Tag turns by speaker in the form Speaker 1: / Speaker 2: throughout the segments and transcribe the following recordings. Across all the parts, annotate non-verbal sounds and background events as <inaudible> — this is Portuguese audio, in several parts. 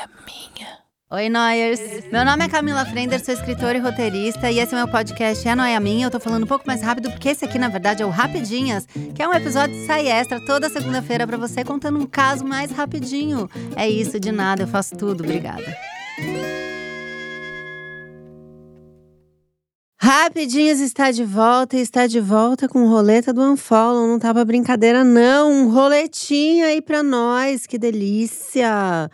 Speaker 1: noia minha. Oi, Noyers! Meu nome é Camila Frender, sou escritora e roteirista, e esse é meu podcast É Noia Minha. Eu tô falando um pouco mais rápido, porque esse aqui, na verdade, é o Rapidinhas, que é um episódio de sai extra toda segunda-feira para você, contando um caso mais rapidinho. É isso, de nada, eu faço tudo. Obrigada. Rapidinhas está de volta e está de volta com roleta do Unfollow. Não tava brincadeira, não. Um roletinho aí pra nós, que delícia!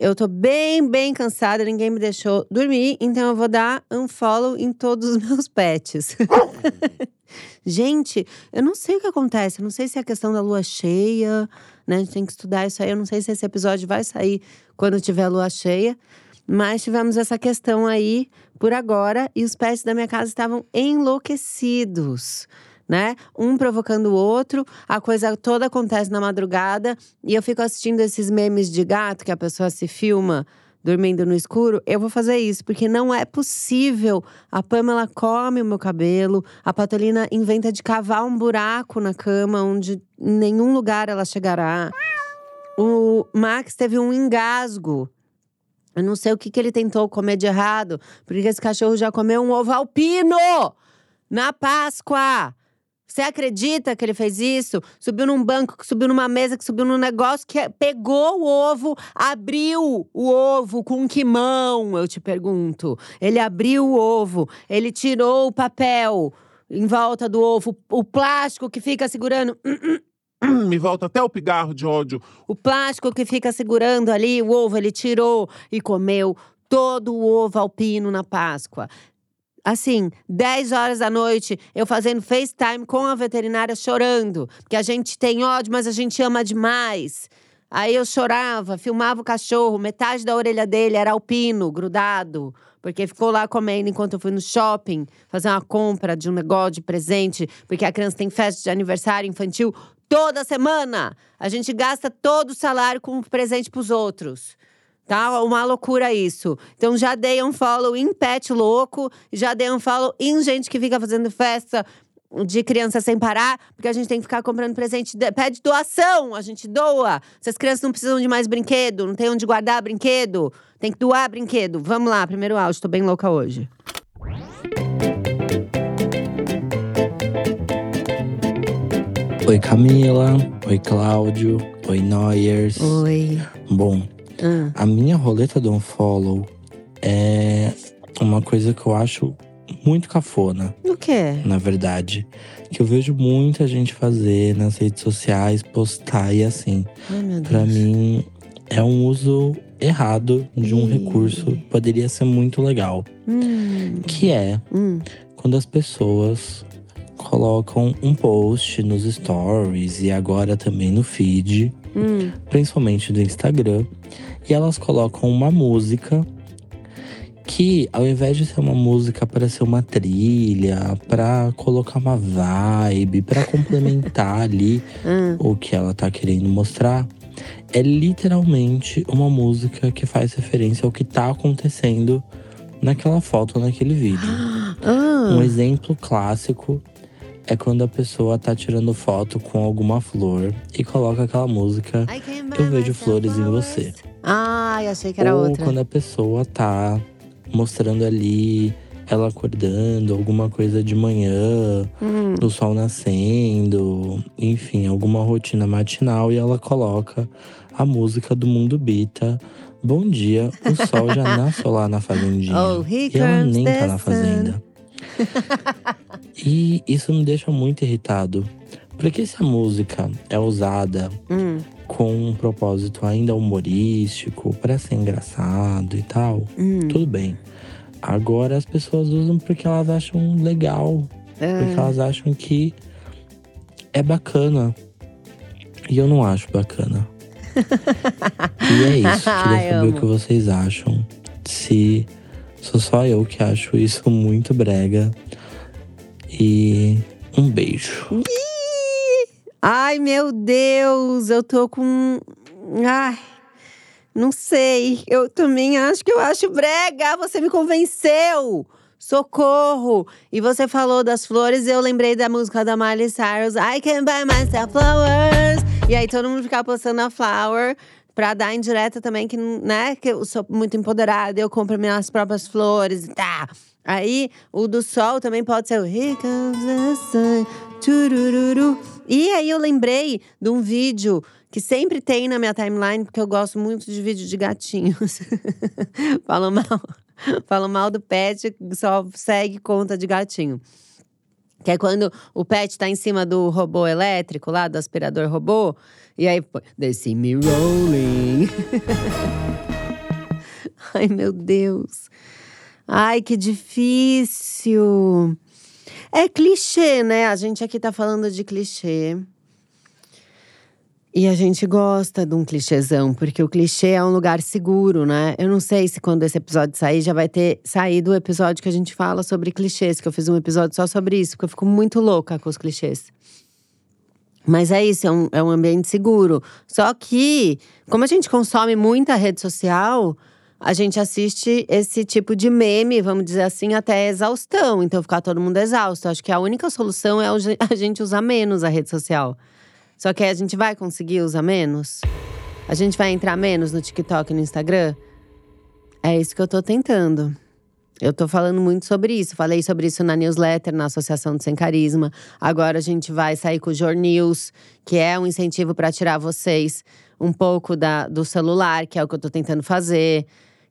Speaker 1: Eu tô bem, bem cansada, ninguém me deixou dormir, então eu vou dar unfollow em todos os <laughs> meus pets. Gente, eu não sei o que acontece, eu não sei se é a questão da lua cheia, né? A gente tem que estudar isso aí. Eu não sei se esse episódio vai sair quando tiver lua cheia, mas tivemos essa questão aí por agora e os pets da minha casa estavam enlouquecidos né? Um provocando o outro, a coisa toda acontece na madrugada e eu fico assistindo esses memes de gato que a pessoa se filma dormindo no escuro, eu vou fazer isso, porque não é possível. A Pamela come o meu cabelo, a Patolina inventa de cavar um buraco na cama onde em nenhum lugar ela chegará. O Max teve um engasgo. Eu não sei o que, que ele tentou comer de errado, porque esse cachorro já comeu um ovo alpino na Páscoa. Você acredita que ele fez isso? Subiu num banco, que subiu numa mesa, que subiu num negócio, que pegou o ovo, abriu o ovo com que mão? Eu te pergunto. Ele abriu o ovo, ele tirou o papel em volta do ovo, o plástico que fica segurando. <clears throat>
Speaker 2: Me volta até o pigarro de ódio.
Speaker 1: O plástico que fica segurando ali o ovo, ele tirou e comeu todo o ovo alpino na Páscoa assim, 10 horas da noite, eu fazendo FaceTime com a veterinária chorando, que a gente tem ódio, mas a gente ama demais. Aí eu chorava, filmava o cachorro, metade da orelha dele era alpino, grudado, porque ficou lá comendo enquanto eu fui no shopping fazer uma compra de um negócio de presente, porque a criança tem festa de aniversário infantil toda semana. A gente gasta todo o salário com presente para os outros. Tá uma loucura isso. Então já dei um follow em pet louco, já dei um follow em gente que fica fazendo festa de criança sem parar, porque a gente tem que ficar comprando presente, pede doação, a gente doa. Se as crianças não precisam de mais brinquedo, não tem onde guardar brinquedo, tem que doar brinquedo. Vamos lá, primeiro áudio, tô bem louca hoje.
Speaker 3: Oi Camila, oi Cláudio, oi Noyers.
Speaker 1: Oi.
Speaker 3: Bom,
Speaker 1: Hum.
Speaker 3: a minha roleta do unfollow é uma coisa que eu acho muito cafona,
Speaker 1: O quê?
Speaker 3: na verdade. Que eu vejo muita gente fazer nas redes sociais, postar e assim.
Speaker 1: Ai, meu Deus.
Speaker 3: Pra mim, é um uso errado de um recurso que poderia ser muito legal.
Speaker 1: Hum.
Speaker 3: Que é
Speaker 1: Hum.
Speaker 3: quando as pessoas colocam um post nos stories e agora também no feed,
Speaker 1: Hum.
Speaker 3: principalmente do Instagram, e elas colocam uma música que, ao invés de ser uma música para ser uma trilha, para colocar uma vibe, para complementar <laughs> ali
Speaker 1: Hum.
Speaker 3: o que ela tá querendo mostrar, é literalmente uma música que faz referência ao que tá acontecendo naquela foto, naquele vídeo. <gasps>
Speaker 1: Ah.
Speaker 3: Um exemplo clássico é quando a pessoa tá tirando foto com alguma flor e coloca aquela música Eu vejo flores em você.
Speaker 1: Ai, achei que era
Speaker 3: Ou
Speaker 1: outra.
Speaker 3: quando a pessoa tá mostrando ali ela acordando, alguma coisa de manhã,
Speaker 1: Hum.
Speaker 3: o sol nascendo, enfim, alguma rotina matinal e ela coloca a música do Mundo Bita. Bom dia, o sol já <laughs> nasceu lá na fazendinha.
Speaker 1: Oh,
Speaker 3: e ela nem tá na fazenda. <laughs> e isso me deixa muito irritado. Porque se a música é usada
Speaker 1: Hum.
Speaker 3: com um propósito ainda humorístico, para ser engraçado e tal,
Speaker 1: Hum.
Speaker 3: tudo bem. Agora as pessoas usam porque elas acham legal, porque
Speaker 1: Ah.
Speaker 3: elas acham que é bacana. E eu não acho bacana. <laughs> e é isso. Queria saber o que vocês acham. Se sou só eu que acho isso muito brega. E um beijo.
Speaker 1: Ai, meu Deus, eu tô com. Ai, não sei. Eu também acho que eu acho brega. Você me convenceu. Socorro! E você falou das flores eu lembrei da música da Miley Cyrus. I can buy myself flowers. E aí todo mundo ficava postando a flower. Pra dar indireta também que, né, que eu sou muito empoderada, eu compro minhas próprias flores e tá. Aí, o do sol também pode ser o Here the sun, turururu. E aí eu lembrei de um vídeo que sempre tem na minha timeline, porque eu gosto muito de vídeo de gatinhos. <laughs> Falo mal. Falo mal do pet, só segue conta de gatinho. Que é quando o pet tá em cima do robô elétrico lá, do aspirador robô. E aí, they see me rolling. <laughs> Ai, meu Deus. Ai, que difícil. É clichê, né? A gente aqui tá falando de clichê. E a gente gosta de um clichêzão, porque o clichê é um lugar seguro, né? Eu não sei se quando esse episódio sair já vai ter saído o episódio que a gente fala sobre clichês, que eu fiz um episódio só sobre isso, porque eu fico muito louca com os clichês. Mas é isso, é um, é um ambiente seguro. Só que, como a gente consome muita rede social, a gente assiste esse tipo de meme, vamos dizer assim, até exaustão. Então, ficar todo mundo exausto. Acho que a única solução é a <laughs> gente usar menos a rede social. Só que a gente vai conseguir usar menos? A gente vai entrar menos no TikTok e no Instagram? É isso que eu tô tentando. Eu tô falando muito sobre isso. Falei sobre isso na newsletter, na Associação do Sem Carisma. Agora a gente vai sair com o Jornews, que é um incentivo para tirar vocês um pouco da, do celular, que é o que eu tô tentando fazer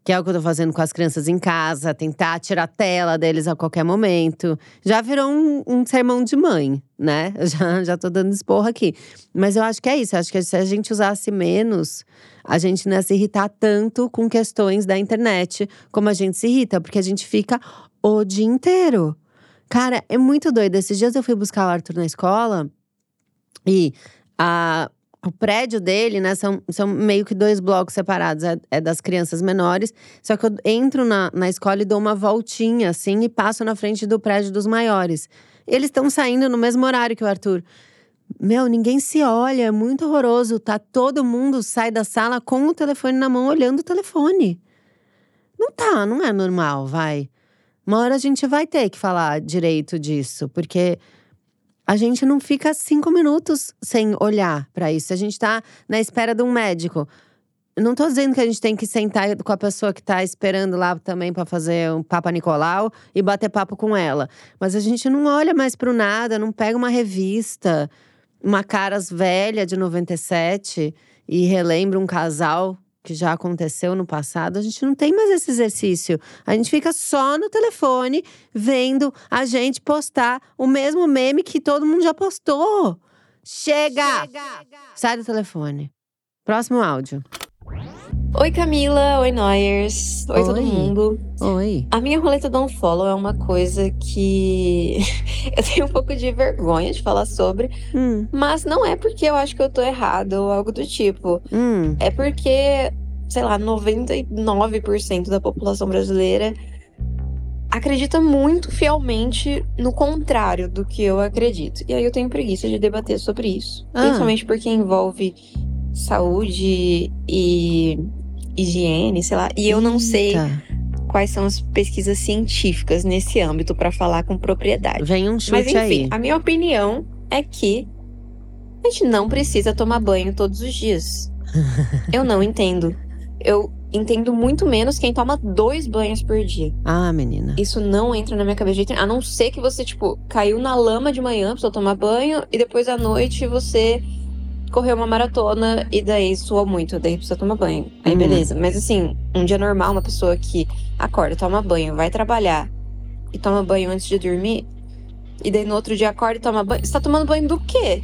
Speaker 1: que é o que eu tô fazendo com as crianças em casa, tentar tirar a tela deles a qualquer momento. Já virou um, um sermão de mãe, né? Eu <laughs> já, já tô dando esporro aqui. Mas eu acho que é isso. Eu acho que se a gente usasse menos, a gente não ia se irritar tanto com questões da internet como a gente se irrita, porque a gente fica o dia inteiro. Cara, é muito doido. Esses dias eu fui buscar o Arthur na escola e a o prédio dele, né, são, são meio que dois blocos separados. É, é, das crianças menores. Só que eu entro na, na escola e dou uma voltinha, assim, e passo na frente do prédio dos maiores. Eles estão saindo no mesmo horário que o Arthur. Meu, ninguém se olha, é muito horroroso. Tá todo mundo sai da sala com o telefone na mão, olhando o telefone. Não tá, não é normal, vai. Uma hora a gente vai ter que falar direito disso, porque a gente não fica cinco minutos sem olhar para isso. A gente tá na espera de um médico. Não tô dizendo que a gente tem que sentar com a pessoa que tá esperando lá também para fazer um Papa Nicolau e bater papo com ela. Mas a gente não olha mais pro nada, não pega uma revista, uma caras velha de 97 e relembra um casal que já aconteceu no passado, a gente não tem mais esse exercício. A gente fica só no telefone vendo a gente postar o mesmo meme que todo mundo já postou. Chega! Chega! Sai do telefone. Próximo áudio.
Speaker 4: Oi Camila, oi Noyers, oi, oi, todo mundo.
Speaker 1: Oi.
Speaker 4: A minha roleta do unfollow é uma coisa que <laughs> eu tenho um pouco de vergonha de falar sobre, hum. mas não é porque eu acho que eu tô errado ou algo do tipo. Hum. É porque, sei lá, 99% da população brasileira acredita muito fielmente no contrário do que eu acredito. E aí eu tenho preguiça de debater sobre isso. Ah. Principalmente porque envolve saúde e higiene, sei lá. E eu não sei quais são as pesquisas científicas nesse âmbito para falar com propriedade.
Speaker 1: Vem um chute
Speaker 4: Mas enfim,
Speaker 1: aí.
Speaker 4: a minha opinião é que a gente não precisa tomar banho todos os dias. <laughs> eu não entendo. Eu entendo muito menos quem toma dois banhos por dia.
Speaker 1: Ah, menina.
Speaker 4: Isso não entra na minha cabeça de A não ser que você, tipo, caiu na lama de manhã, precisa tomar banho, e depois à noite você correu uma maratona e daí suou muito, daí precisa tomar banho. Aí hum. beleza. Mas assim, um dia normal, uma pessoa que acorda, toma banho, vai trabalhar e toma banho antes de dormir, e daí no outro dia acorda e toma banho. Você tá tomando banho do quê?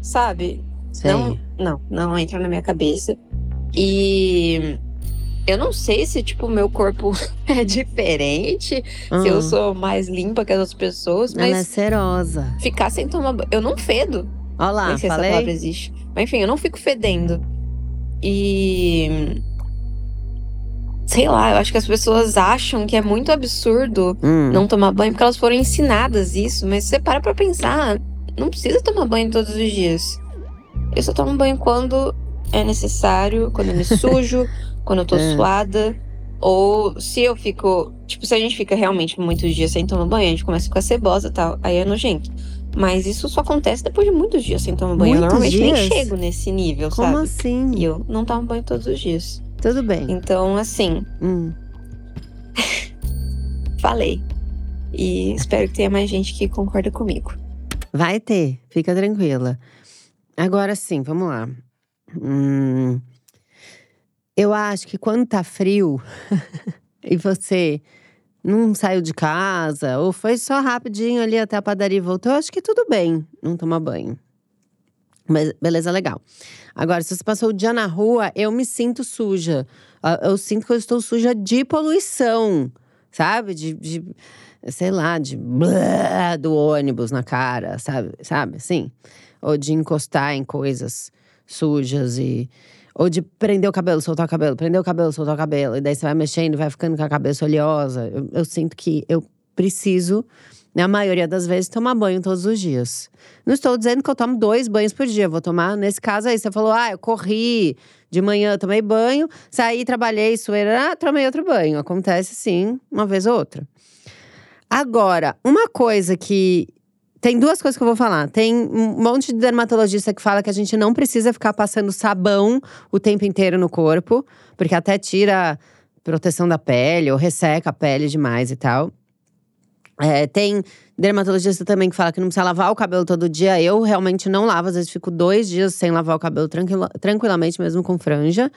Speaker 4: Sabe?
Speaker 1: Sei.
Speaker 4: Não, não, não entra na minha cabeça. E eu não sei se, tipo, meu corpo <laughs> é diferente, uhum. se eu sou mais limpa que as outras pessoas, mas.
Speaker 1: Ela é serosa.
Speaker 4: Ficar sem tomar banho. Eu não fedo.
Speaker 1: Olha lá,
Speaker 4: Nem sei
Speaker 1: falei.
Speaker 4: se essa palavra existe. Mas enfim, eu não fico fedendo. E. Sei lá, eu acho que as pessoas acham que é muito absurdo hum. não tomar banho porque elas foram ensinadas isso, mas você para pra pensar, não precisa tomar banho todos os dias. Eu só tomo banho quando é necessário, quando eu me <laughs> sujo, quando eu tô é. suada. Ou se eu fico. Tipo, se a gente fica realmente muitos dias sem tomar banho, a gente começa a ficar cebosa e tal. Aí é nojento. Mas isso só acontece depois de muitos dias sem tomar banho.
Speaker 1: Muitos
Speaker 4: eu normalmente
Speaker 1: dias?
Speaker 4: nem chego nesse nível,
Speaker 1: Como
Speaker 4: sabe?
Speaker 1: assim?
Speaker 4: E eu não tomo banho todos os dias.
Speaker 1: Tudo bem.
Speaker 4: Então, assim,
Speaker 1: Hum. <laughs>
Speaker 4: falei. E espero que tenha mais gente que concorda comigo.
Speaker 1: Vai ter, fica tranquila. Agora sim, vamos lá. Hum, eu acho que quando tá frio <laughs> e você não saiu de casa, ou foi só rapidinho ali até a padaria e voltou, acho que tudo bem não tomar banho. Mas beleza, legal. Agora, se você passou o dia na rua, eu me sinto suja. Ah, Eu sinto que eu estou suja de poluição, sabe? De, de sei lá, de blá do ônibus na cara, sabe? Sabe, assim? Ou de encostar em coisas sujas e… Ou de prender o cabelo, soltar o cabelo, prender o cabelo, soltar o cabelo. E daí você vai mexendo, vai ficando com a cabeça oleosa. Eu, eu sinto que eu preciso, na maioria das vezes, tomar banho todos os dias. Não estou dizendo que eu tomo dois banhos por dia. Vou tomar, nesse caso aí, você falou, ah, eu corri de manhã, tomei banho, saí, trabalhei, sueira, ah, tomei outro banho. Acontece sim, uma vez ou outra. Agora, uma coisa que. Tem duas coisas que eu vou falar. Tem um monte de dermatologista que fala que a gente não precisa ficar passando sabão o tempo inteiro no corpo, porque até tira proteção da pele ou resseca a pele demais e tal. É, tem dermatologista também que fala que não precisa lavar o cabelo todo dia. Eu realmente não lavo, às vezes fico dois dias sem lavar o cabelo tranquila, tranquilamente, mesmo com franja.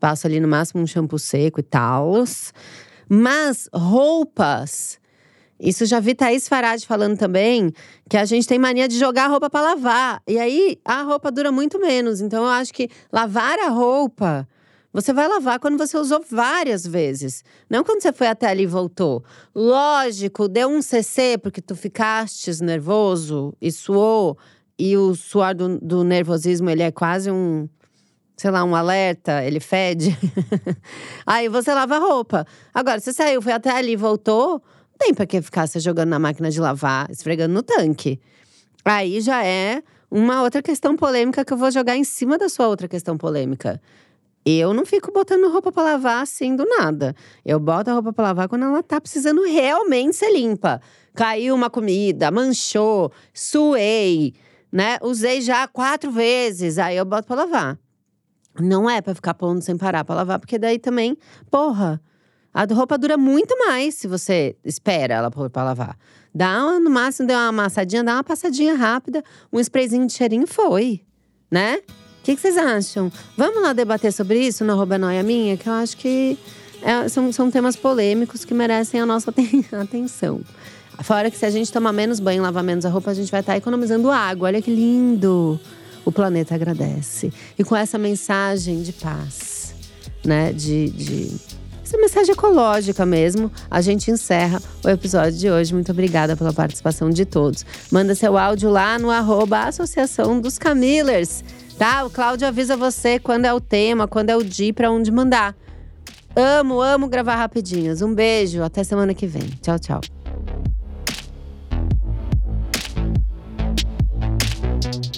Speaker 1: Passo ali no máximo um shampoo seco e tal. Mas roupas. Isso já vi Thaís Farad falando também, que a gente tem mania de jogar a roupa para lavar. E aí a roupa dura muito menos. Então eu acho que lavar a roupa, você vai lavar quando você usou várias vezes. Não quando você foi até ali e voltou. Lógico, deu um CC porque tu ficastes nervoso e suou. E o suor do, do nervosismo, ele é quase um sei lá, um alerta, ele fede. <laughs> Aí você lava a roupa. Agora, você saiu, foi até ali e voltou, tem pra que ficar se jogando na máquina de lavar, esfregando no tanque. Aí já é uma outra questão polêmica que eu vou jogar em cima da sua outra questão polêmica. Eu não fico botando roupa pra lavar assim do nada. Eu boto a roupa pra lavar quando ela tá precisando realmente ser limpa. Caiu uma comida, manchou, suei, né? Usei já quatro vezes, aí eu boto pra lavar. Não é pra ficar pondo sem parar pra lavar, porque daí também, porra, a roupa dura muito mais se você espera ela pôr pra lavar. Dá uma, no máximo, deu uma amassadinha, dá uma passadinha rápida, um sprayzinho de cheirinho foi, né? O que, que vocês acham? Vamos lá debater sobre isso no Arroba Noia Minha, que eu acho que é, são, são temas polêmicos que merecem a nossa <laughs> aten- atenção. Fora que se a gente tomar menos banho, lavar menos a roupa, a gente vai estar economizando água. Olha que lindo! O planeta agradece. E com essa mensagem de paz, né? De, de essa mensagem ecológica mesmo, a gente encerra o episódio de hoje. Muito obrigada pela participação de todos. Manda seu áudio lá no arroba Associação dos Camillers, tá? O Cláudio avisa você quando é o tema, quando é o dia, pra onde mandar. Amo, amo gravar rapidinhos. Um beijo, até semana que vem. Tchau, tchau.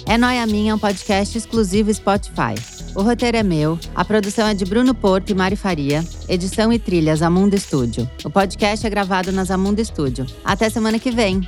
Speaker 1: É Noia Minha, um podcast exclusivo Spotify. O roteiro é meu, a produção é de Bruno Porto e Mari Faria, edição e trilhas Amundo Estúdio. O podcast é gravado nas Amundo Estúdio. Até semana que vem!